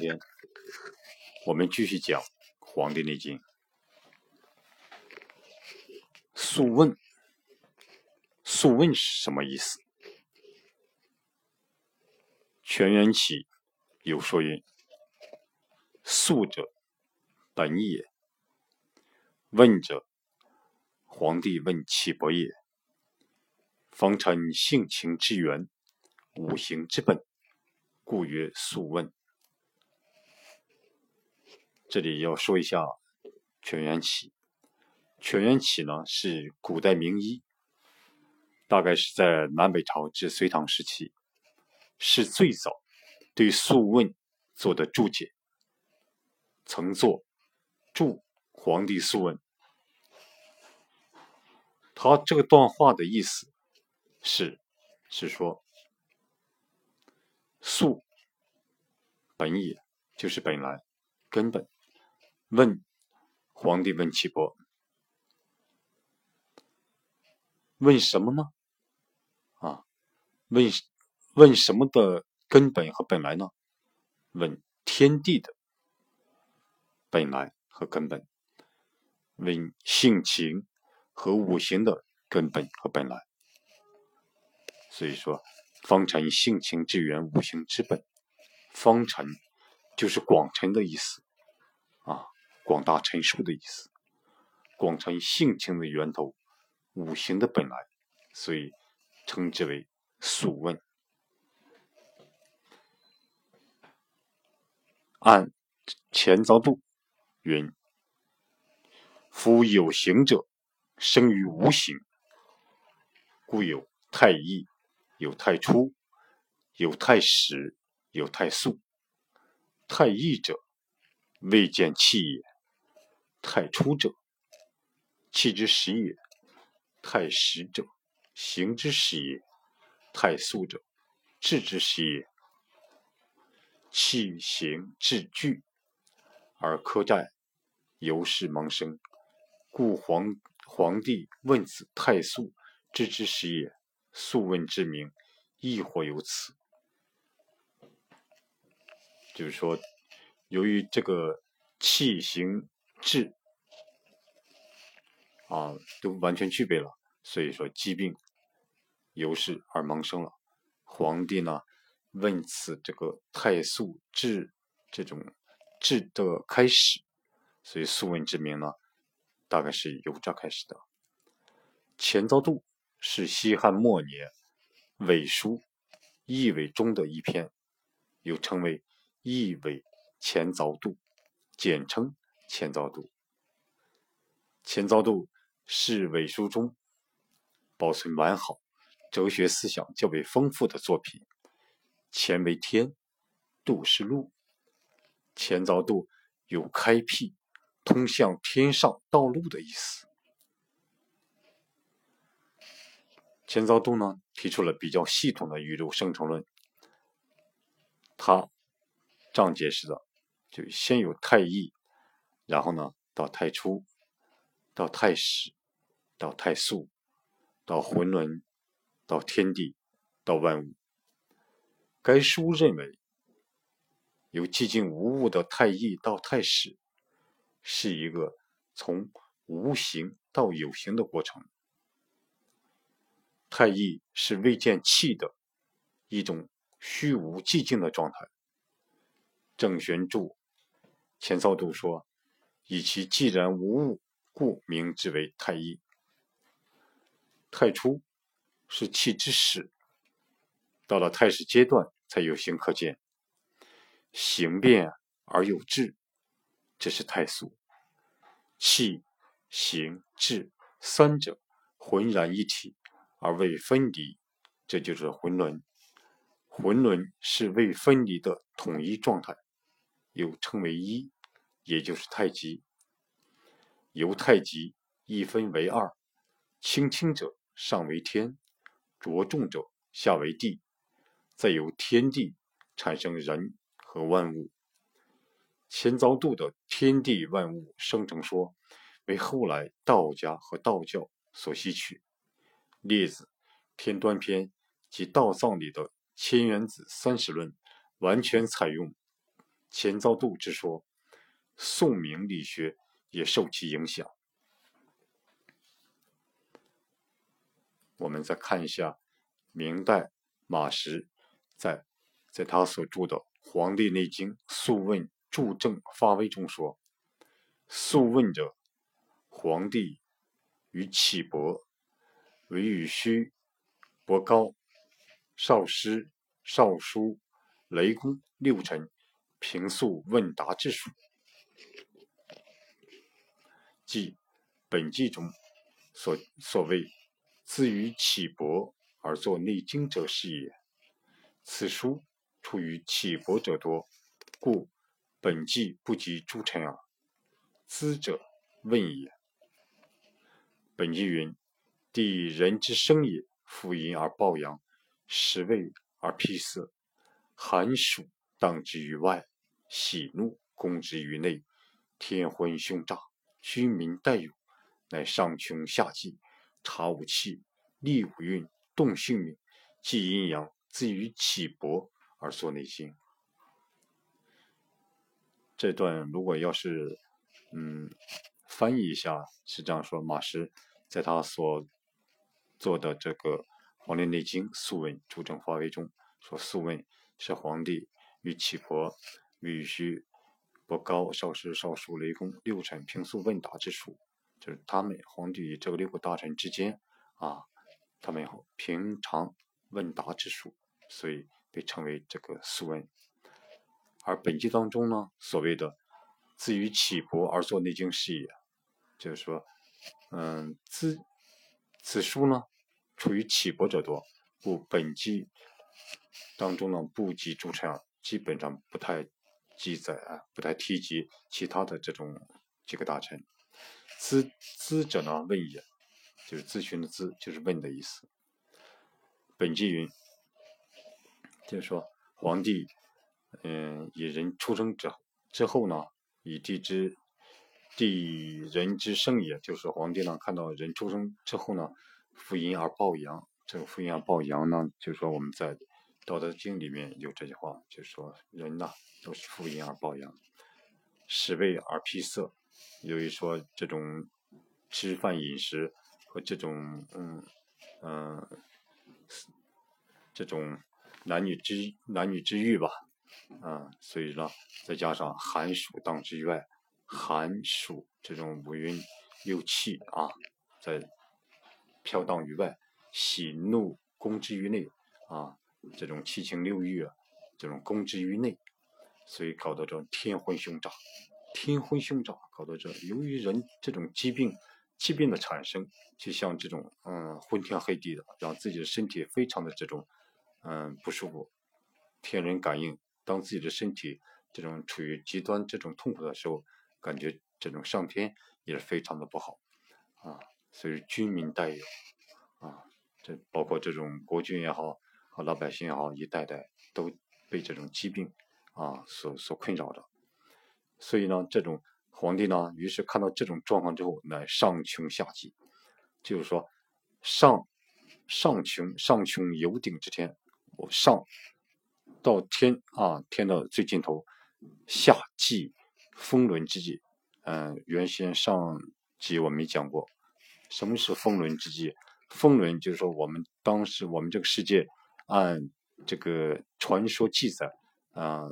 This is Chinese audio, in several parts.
天我们继续讲《黄帝内经》。《素问》，《素问》是什么意思？全元起有说云：“素者，本也；问者，黄帝问其伯也。方成性情之源，五行之本，故曰素问。”这里要说一下全元起。全元起呢是古代名医，大概是在南北朝至隋唐时期，是最早对《素问》做的注解，曾作《注黄帝素问》。他这段话的意思是，是说素本也，就是本来根本。问皇帝问岐伯：“问什么呢？啊，问问什么的根本和本来呢？问天地的本来和根本，问性情和五行的根本和本来。所以说，方辰性情之源，五行之本。方辰就是广辰的意思。”广大陈述的意思，广成性情的源头，五行的本来，所以称之为《素问》。按前遭度云：“夫有形者，生于无形，故有太易，有太初，有太始，有太素。太易者，未见气也。”太初者，气之始也；太始者，行之始也；太素者，志之始也。气行志聚，而科战，由是萌生。故皇皇帝问子太素，志之始也。素问之名，亦或有此。就是说，由于这个气行。治啊，都完全具备了，所以说疾病由是而萌生了。皇帝呢问此这个太素治这种治的开始，所以素问之名呢，大概是由这开始的。前遭度是西汉末年伪书《易伪》中的一篇，又称为《易伪前遭度》，简称。前造度，前造度是伪书中保存完好、哲学思想较为丰富的作品。前为天，度是路。前造度有开辟、通向天上道路的意思。前造度呢，提出了比较系统的宇宙生成论。他这样解释的，就先有太一。然后呢，到太初，到太始，到太素，到浑沦，到天地，到万物。该书认为，由寂静无物的太一到太始，是一个从无形到有形的过程。太一是未见气的一种虚无寂静的状态。郑玄注前造度说。以其既然无物，故名之为太一。太初是气之始，到了太始阶段才有形可见，形变而有质，这是太素。气、形、质三者浑然一体而未分离，这就是浑沦。浑沦是未分离的统一状态，又称为一。也就是太极，由太极一分为二，轻轻者上为天，着重者下为地，再由天地产生人和万物。前遭度的天地万物生成说，为后来道家和道教所吸取。列子《天端篇》及道藏里的千原子三十论，完全采用钱昭度之说，宋明理学也受其影响。我们再看一下明代马识在在他所著的《黄帝内经·素问注证发微》中说：“素问者，黄帝与启伯、韦与虚、伯高、少师、少叔、雷公六臣平素问答之属，即本纪中所所谓。”自于启伯而作《内经》者是也。此书出于启伯者多，故本纪不及诸臣耳。资者问也。本纪云：“地人之生也，复阴而抱阳，食味而辟色，寒暑当之于外，喜怒攻之于内，天昏凶诈，虚名待有，乃上穷下济。”察五气，立五运，动性命，济阴阳，自于起搏而作内心。这段如果要是嗯翻译一下，是这样说：马师在他所做的这个《黄帝内经·素问·主正发微》中说，素问是皇帝与启伯、与虚、伯高、少师、少叔、雷公六臣平素问答之术。就是他们皇帝与这个六个大臣之间啊，他们平常问答之术，所以被称为这个素问。而本纪当中呢，所谓的自于启伯而作内经事也，就是说，嗯，自此书呢，出于启伯者多，故本纪当中呢，不及诸臣，基本上不太记载啊，不太提及其他的这种几个大臣。咨咨者呢？问也，就是咨询的咨，就是问的意思。本纪云，就是说皇帝，嗯，以人出生之之后呢，以地之地人之生也，就是皇帝呢看到人出生之后呢，负阴而抱阳。这个负阴而抱阳呢，就是说我们在《道德经》里面有这句话，就是说人呐都是负阴而抱阳，食味而披色。由于说这种吃饭饮食和这种嗯嗯这种男女之男女之欲吧，啊，所以呢再加上寒暑当之于外，寒暑这种五运六气啊，在飘荡于外，喜怒攻之于内啊，这种七情六欲啊，这种攻之于内，所以搞得这种天昏凶炸。天昏凶炸，搞到这，由于人这种疾病，疾病的产生，就像这种嗯昏天黑地的，让自己的身体非常的这种嗯不舒服。天人感应，当自己的身体这种处于极端这种痛苦的时候，感觉这种上天也是非常的不好啊。所以军民待有啊，这包括这种国君也好，老百姓也好，一代代都被这种疾病啊所所困扰着。所以呢，这种皇帝呢，于是看到这种状况之后，乃上穷下济，就是说，上上穷上穷有顶之天，我上到天啊，天的最尽头，下济风轮之际。嗯，原先上集我没讲过，什么是风轮之际？风轮就是说，我们当时我们这个世界按这个传说记载，啊，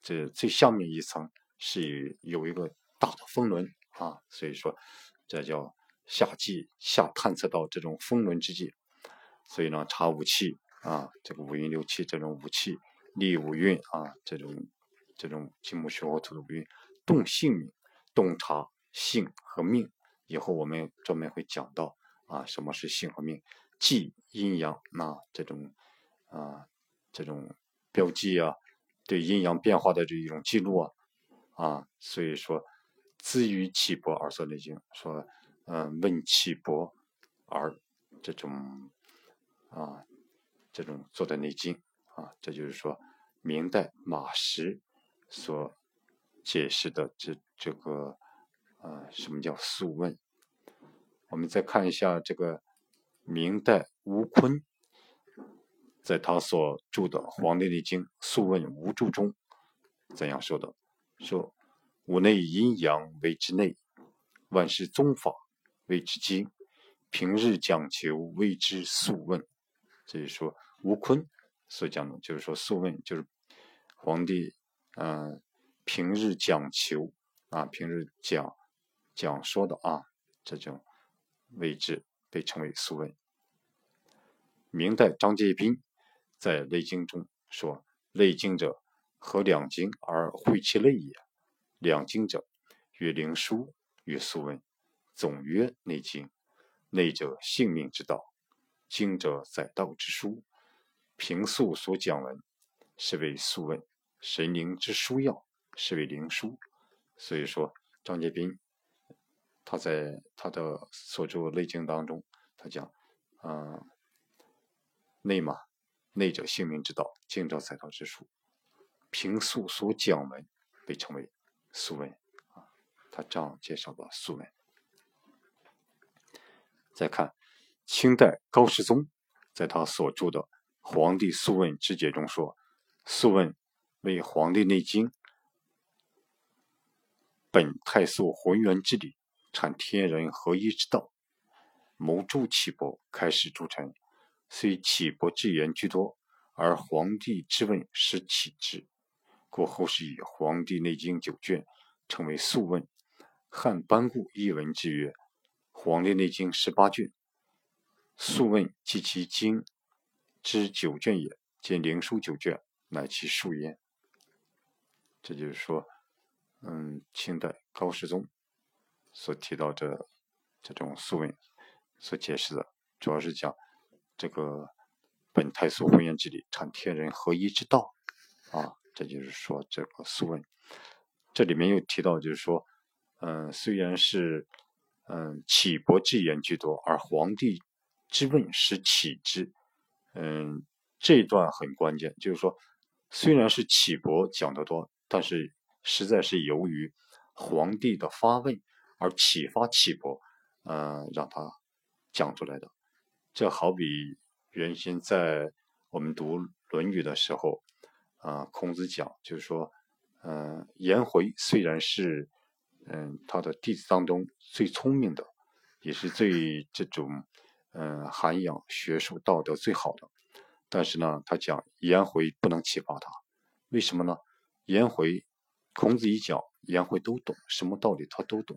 这最下面一层。是有一个大的风轮啊，所以说这叫下季下探测到这种风轮之际，所以呢查五气啊，这个五运六气这种五气立五运啊，这种这种金木水火土的五运动性命，洞察性和命。以后我们专门会讲到啊，什么是性和命，记阴阳啊这种啊这种标记啊，对阴阳变化的这一种记录啊。啊，所以说，资于启伯而作内经，说，嗯，问启伯而这种啊，这种做的内经啊，这就是说，明代马识所解释的这这个，呃，什么叫素问？我们再看一下这个明代吴坤在他所著的《黄帝内经·素问无著》中怎样说的？说五内阴阳为之内，万事宗法谓之经，平日讲求谓之素问。这是说吴坤所讲的，就是说素问就是皇帝嗯平日讲求啊，平日讲讲说的啊这种位置被称为素问。明代张介宾在《内经》中说：“内经者，合两经而会其内也。两经者，曰灵枢，曰素问。总曰内经。内者，性命之道；经者，载道之书。平素所讲文，是为素问；神灵之书要，是为灵枢。所以说，张介宾他在他的所著《内经》当中，他讲，嗯。”内嘛，内者性命之道，经者载道之术。平素所讲文，被称为素问啊。他这样介绍的素问。再看清代高士宗在他所著的《黄帝素问之解》中说：“素问为《黄帝内经》本太素浑元之理，阐天人合一之道，谋诸其伯，开始诸臣。”虽启伯之言居多，而黄帝之问实启之，故后世以《黄帝内经》九卷称为素问。汉班固一文之曰：“黄帝内经十八卷，素问即其经之九卷也。见灵枢九卷，乃其数焉。”这就是说，嗯，清代高士宗所提到这这种素问所解释的，主要是讲。这个本太素浑元之理，阐天人合一之道啊，这就是说这个素问。这里面又提到，就是说，嗯，虽然是嗯启伯之言居多，而皇帝之问是启之。嗯，这一段很关键，就是说，虽然是启伯讲的多，但是实在是由于皇帝的发问而启发启伯，嗯，让他讲出来的。这好比原先在我们读《论语》的时候，啊，孔子讲，就是说，嗯，颜回虽然是，嗯，他的弟子当中最聪明的，也是最这种，嗯，涵养学术道德最好的，但是呢，他讲颜回不能启发他，为什么呢？颜回，孔子一讲，颜回都懂，什么道理他都懂，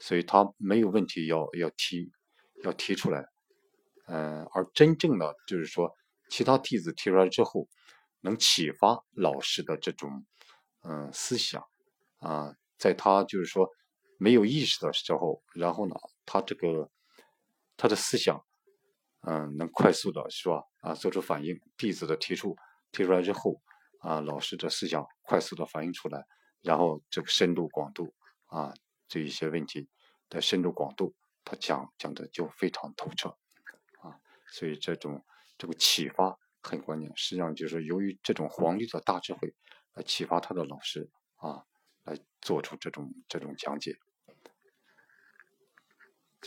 所以他没有问题要要提，要提出来。嗯，而真正的就是说，其他弟子提出来之后，能启发老师的这种嗯思想啊，在他就是说没有意识的时候，然后呢，他这个他的思想嗯能快速的是吧啊做出反应，弟子的提出提出来之后啊，老师的思想快速的反映出来，然后这个深度广度啊这一些问题的深度广度，他讲讲的就非常透彻。所以这种这个启发很关键，实际上就是由于这种皇帝的大智慧来启发他的老师啊，来做出这种这种讲解。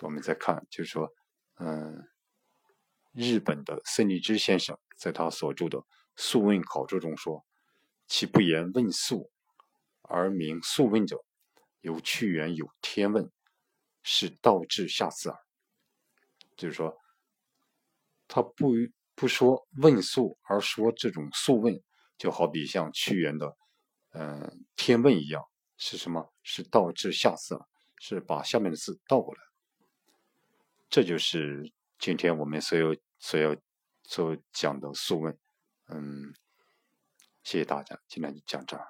我们再看，就是说，嗯，日本的森立之先生在他所著的《素问考注》中说：“其不言问素，而名素问者，有屈原有天问，是道至下次耳。”就是说。他不不说问素，而说这种素问，就好比像屈原的，嗯，《天问》一样，是什么？是倒置下字，是把下面的字倒过来。这就是今天我们所有所要所讲的素问。嗯，谢谢大家，今天就讲这儿。